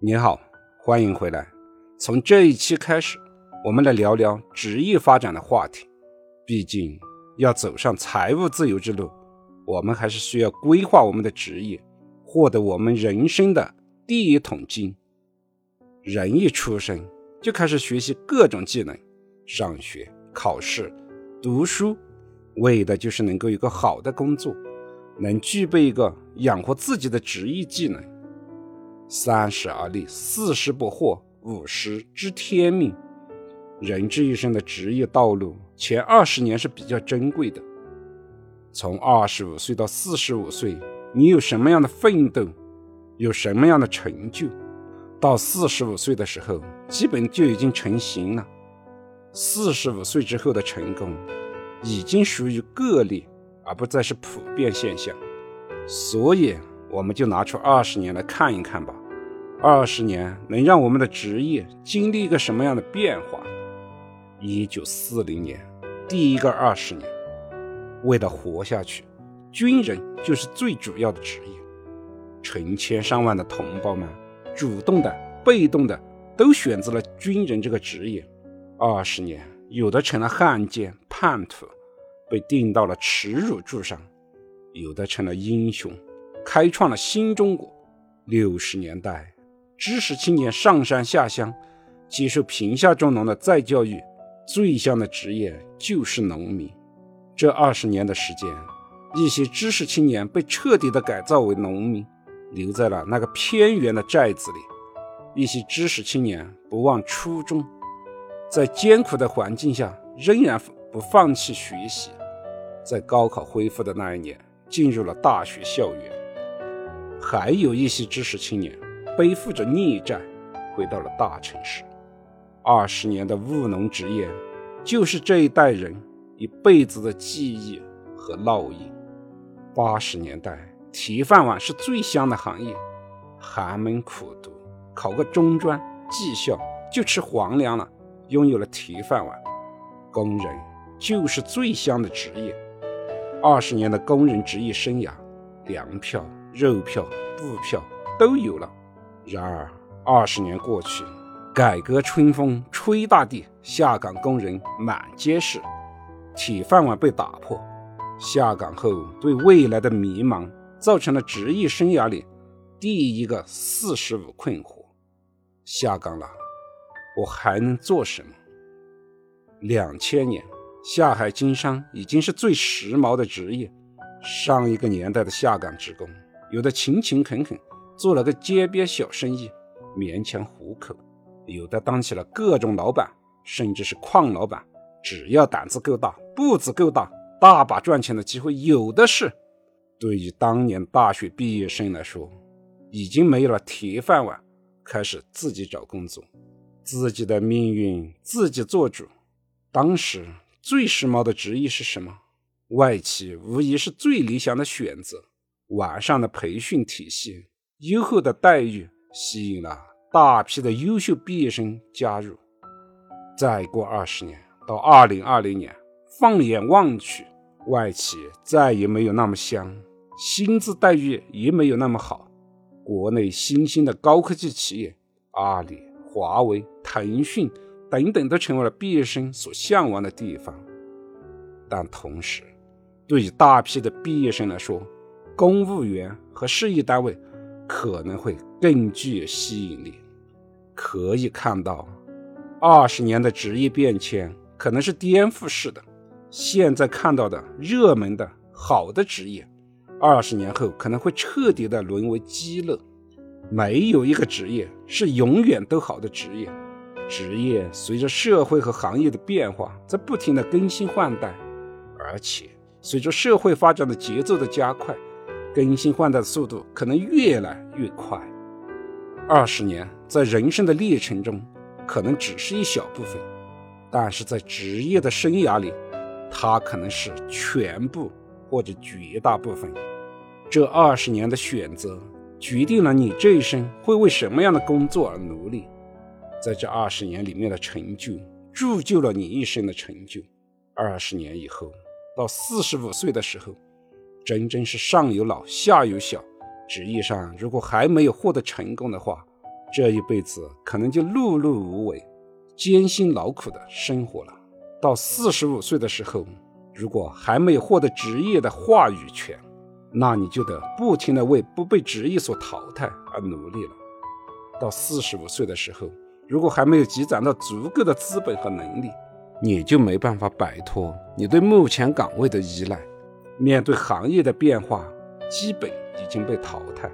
你好，欢迎回来。从这一期开始，我们来聊聊职业发展的话题。毕竟要走上财务自由之路，我们还是需要规划我们的职业，获得我们人生的第一桶金。人一出生就开始学习各种技能，上学、考试、读书，为的就是能够有个好的工作，能具备一个养活自己的职业技能。三十而立，四十不惑，五十知天命。人这一生的职业道路，前二十年是比较珍贵的。从二十五岁到四十五岁，你有什么样的奋斗，有什么样的成就，到四十五岁的时候，基本就已经成型了。四十五岁之后的成功，已经属于个例，而不再是普遍现象。所以。我们就拿出二十年来看一看吧，二十年能让我们的职业经历一个什么样的变化？一九四零年，第一个二十年，为了活下去，军人就是最主要的职业。成千上万的同胞们，主动的、被动的，都选择了军人这个职业。二十年，有的成了汉奸、叛徒，被钉到了耻辱柱上；有的成了英雄。开创了新中国。六十年代，知识青年上山下乡，接受贫下中农的再教育，最香的职业就是农民。这二十年的时间，一些知识青年被彻底的改造为农民，留在了那个偏远的寨子里。一些知识青年不忘初衷，在艰苦的环境下仍然不放弃学习，在高考恢复的那一年，进入了大学校园。还有一些知识青年背负着逆债，回到了大城市。二十年的务农职业，就是这一代人一辈子的记忆和烙印。八十年代，铁饭碗是最香的行业，寒门苦读，考个中专、技校就吃皇粮了，拥有了铁饭碗。工人就是最香的职业。二十年的工人职业生涯，粮票。肉票、布票都有了。然而，二十年过去，改革春风吹大地，下岗工人满街是，铁饭碗被打破。下岗后对未来的迷茫，造成了职业生涯里第一个四十五困惑：下岗了，我还能做什么？两千年，下海经商已经是最时髦的职业。上一个年代的下岗职工。有的勤勤恳恳，做了个街边小生意，勉强糊口；有的当起了各种老板，甚至是矿老板。只要胆子够大，步子够大，大把赚钱的机会有的是。对于当年大学毕业生来说，已经没有了铁饭碗，开始自己找工作，自己的命运自己做主。当时最时髦的职业是什么？外企无疑是最理想的选择。完善的培训体系、优厚的待遇，吸引了大批的优秀毕业生加入。再过二十年，到二零二零年，放眼望去，外企再也没有那么香，薪资待遇也没有那么好。国内新兴的高科技企业，阿里、华为、腾讯等等，都成为了毕业生所向往的地方。但同时，对于大批的毕业生来说，公务员和事业单位可能会更具吸引力。可以看到，二十年的职业变迁可能是颠覆式的。现在看到的热门的好的职业，二十年后可能会彻底的沦为鸡肋。没有一个职业是永远都好的职业，职业随着社会和行业的变化在不停的更新换代，而且随着社会发展的节奏的加快。更新换代的速度可能越来越快，二十年在人生的历程中可能只是一小部分，但是在职业的生涯里，它可能是全部或者绝大部分。这二十年的选择决定了你这一生会为什么样的工作而努力，在这二十年里面的成就铸就了你一生的成就。二十年以后，到四十五岁的时候。真正是上有老下有小，职业上如果还没有获得成功的话，这一辈子可能就碌碌无为、艰辛劳苦的生活了。到四十五岁的时候，如果还没有获得职业的话语权，那你就得不停地为不被职业所淘汰而努力了。到四十五岁的时候，如果还没有积攒到足够的资本和能力，你就没办法摆脱你对目前岗位的依赖。面对行业的变化，基本已经被淘汰。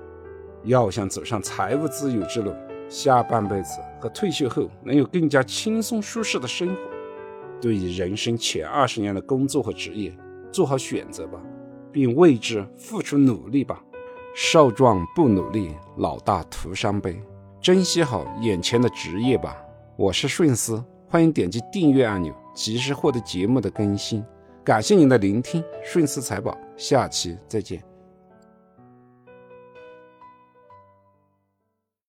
要想走上财务自由之路，下半辈子和退休后能有更加轻松舒适的生活，对于人生前二十年的工作和职业做好选择吧，并为之付出努力吧。少壮不努力，老大徒伤悲。珍惜好眼前的职业吧。我是顺思，欢迎点击订阅按钮，及时获得节目的更新。感谢您的聆听，顺思财宝，下期再见。